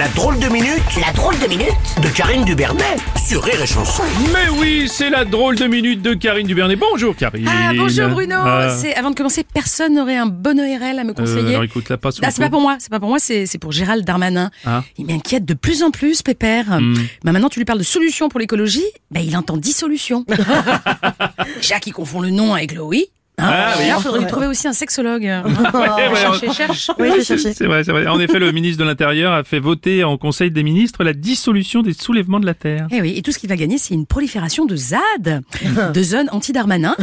La drôle de minute, la drôle de minute de Karine Dubernet sur Rire et Chanson. Mais oui, c'est la drôle de minute de Karine Dubernet. Bonjour Karine. Ah, bonjour Bruno. Ah. C'est avant de commencer, personne n'aurait un bon ORL à me Euh, conseiller. alors écoute, la passe. Ah, c'est pas pour moi, c'est pas pour moi, c'est c'est pour Gérald Darmanin. Ah. Il m'inquiète de plus en plus, Pépère. Bah maintenant, tu lui parles de solutions pour l'écologie, bah il entend dissolution. Jacques, il confond le nom avec le oui. Hein Ah, oui. Il faudrait lui trouver aussi un sexologue. ouais, cherche, cherche. Oui, je cherchais. C'est vrai, c'est vrai. En effet, le ministre de l'Intérieur a fait voter en Conseil des ministres la dissolution des soulèvements de la Terre. Eh oui, et tout ce qu'il va gagner, c'est une prolifération de ZAD, de zones anti-Darmanin.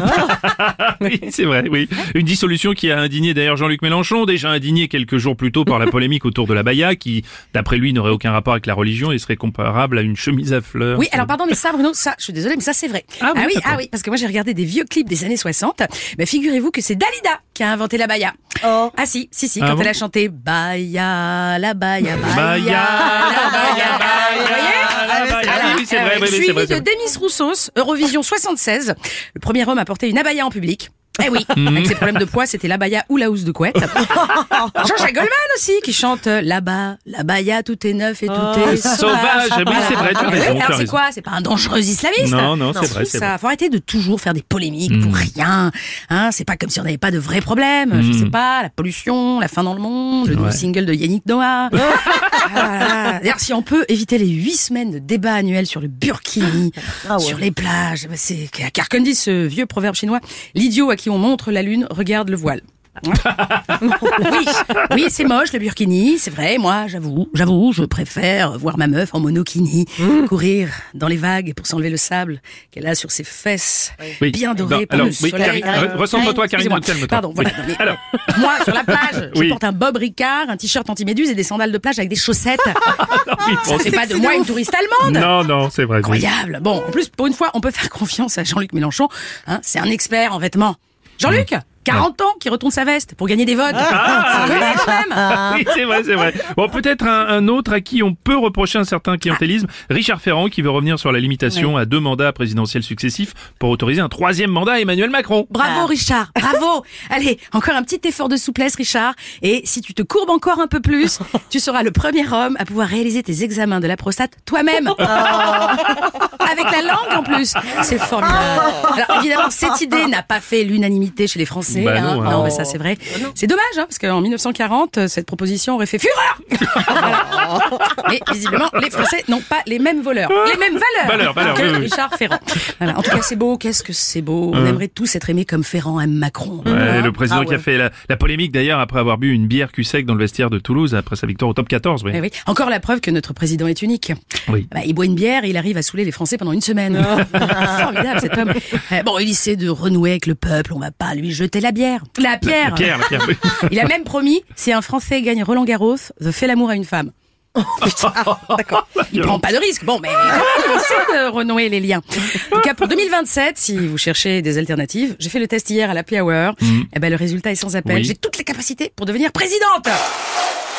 Oui, c'est vrai, oui. Une dissolution qui a indigné d'ailleurs Jean-Luc Mélenchon, déjà indigné quelques jours plus tôt par la polémique autour de la Baïa, qui, d'après lui, n'aurait aucun rapport avec la religion et serait comparable à une chemise à fleurs. Oui, alors pardon, mais ça, Bruno, ça, je suis désolée, mais ça, c'est vrai. Ah oui, ah oui, parce que moi, j'ai regardé des vieux clips des années 60. Mais figurez-vous que c'est Dalida qui a inventé la baya. Oh. Ah si, si, si, Ah quand bon elle a chanté Baya, la baya, baya, Baïa, la baya, baya. Vous voyez Ah, oui, c'est vrai, oui, c'est vrai, oui, c'est Suivi vrai, de. Demis Roussos, Eurovision 76. Le premier homme à porter une abaya en public. Eh oui, Mhm. avec ses problèmes de poids, c'était l'abaya ou la housse de couette. Jean-Jacques Goldman aussi, qui chante euh, là-bas, l'abaya, tout est neuf et tout est sauvage. Oui, c'est vrai, tu as Ah, raison, Alors c'est quoi? C'est pas un dangereux islamiste? Non, non, c'est vrai, ça. vrai. Faut arrêter de toujours faire des polémiques pour rien. Hein, c'est pas comme si on n'avait pas de vrais problèmes. Je sais pas, la pollution, la fin dans le monde, le nouveau single de Yannick Noah. Voilà. D'ailleurs, si on peut éviter les huit semaines de débat annuel sur le burkini, Ah ouais. sur les plages, bah, c'est car comme dit ce vieux proverbe chinois, l'idiot à qui on montre la lune regarde le voile. Oui, oui, c'est moche le burkini, c'est vrai. Moi, j'avoue, j'avoue, je préfère voir ma meuf en monokini courir dans les vagues pour s'enlever le sable qu'elle a sur ses fesses, Oui. bien dorées par le oui, soleil. Karine, calme-toi. Pardon, voilà. Oui. Non, mais Alors. Moi, sur la plage, je porte un Bob Ricard, un t-shirt anti-méduse et des sandales de plage avec des chaussettes. Ça fait pas de moi une touriste allemande. Non, non, c'est vrai. Incroyable. Bon, en plus, pour une fois, on peut faire confiance à Jean-Luc Mélenchon. Hein, c'est un expert en vêtements. Jean-Luc, 40 ans, qui retourne sa veste pour gagner des votes. Ah, C'est vrai, quand même. Oui, c'est vrai, c'est vrai. Bon, peut-être un, un autre à qui on peut reprocher un certain clientélisme, Richard Ferrand, qui veut revenir sur la limitation à deux mandats présidentiels successifs pour autoriser un troisième mandat à Emmanuel Macron. Bravo Richard, bravo. Allez, encore un petit effort de souplesse Richard. Et si tu te courbes encore un peu plus, tu seras le premier homme à pouvoir réaliser tes examens de la prostate toi-même. Avec la langue en plus. C'est formidable. Alors évidemment, cette idée n'a pas fait l'unanimité chez les Français. Bah hein. non, hein. mais ça c'est vrai. C'est dommage, hein, parce qu'en 1940, euh, cette proposition aurait fait fureur. Voilà. Mais visiblement, les Français n'ont pas les mêmes voleurs, les mêmes valeurs, Valeurs, valeurs, que oui, oui. Richard Ferrand. Voilà. En tout cas, c'est beau. Qu'est-ce que c'est beau. On aimerait tous être aimés comme Ferrand aime Macron. Ouais, Hein le président Ah qui a fait la, la polémique d'ailleurs après avoir bu une bière cul sec dans le vestiaire de Toulouse après sa victoire au top 14. Oui. Eh oui. Encore la preuve que notre président est unique. Oui. Bah, il boit une bière et il arrive à saouler les Français pendant une semaine. Formidable cet homme. Eh, bon, il essaie de renouer avec le peuple. On va pas lui jeter la bière. La pierre. Pierre, la Pierre. Il a même promis, si un Français gagne Roland Garros, de fait l'amour à une femme. D'accord. Il prend pas de risque. Bon, mais essaie de renouer les liens. En tout cas, pour 2027, si vous cherchez des alternatives, j'ai fait le test hier à la Hour. Eh ben, le résultat est sans appel. Oui. J'ai toutes les capacités pour devenir présidente.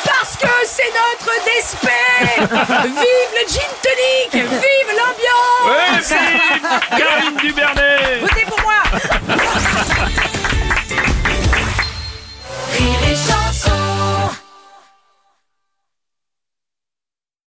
Parce que c'est notre despé Vive le gin tonic Vive l'ambiance Ouais, Karine Dubernet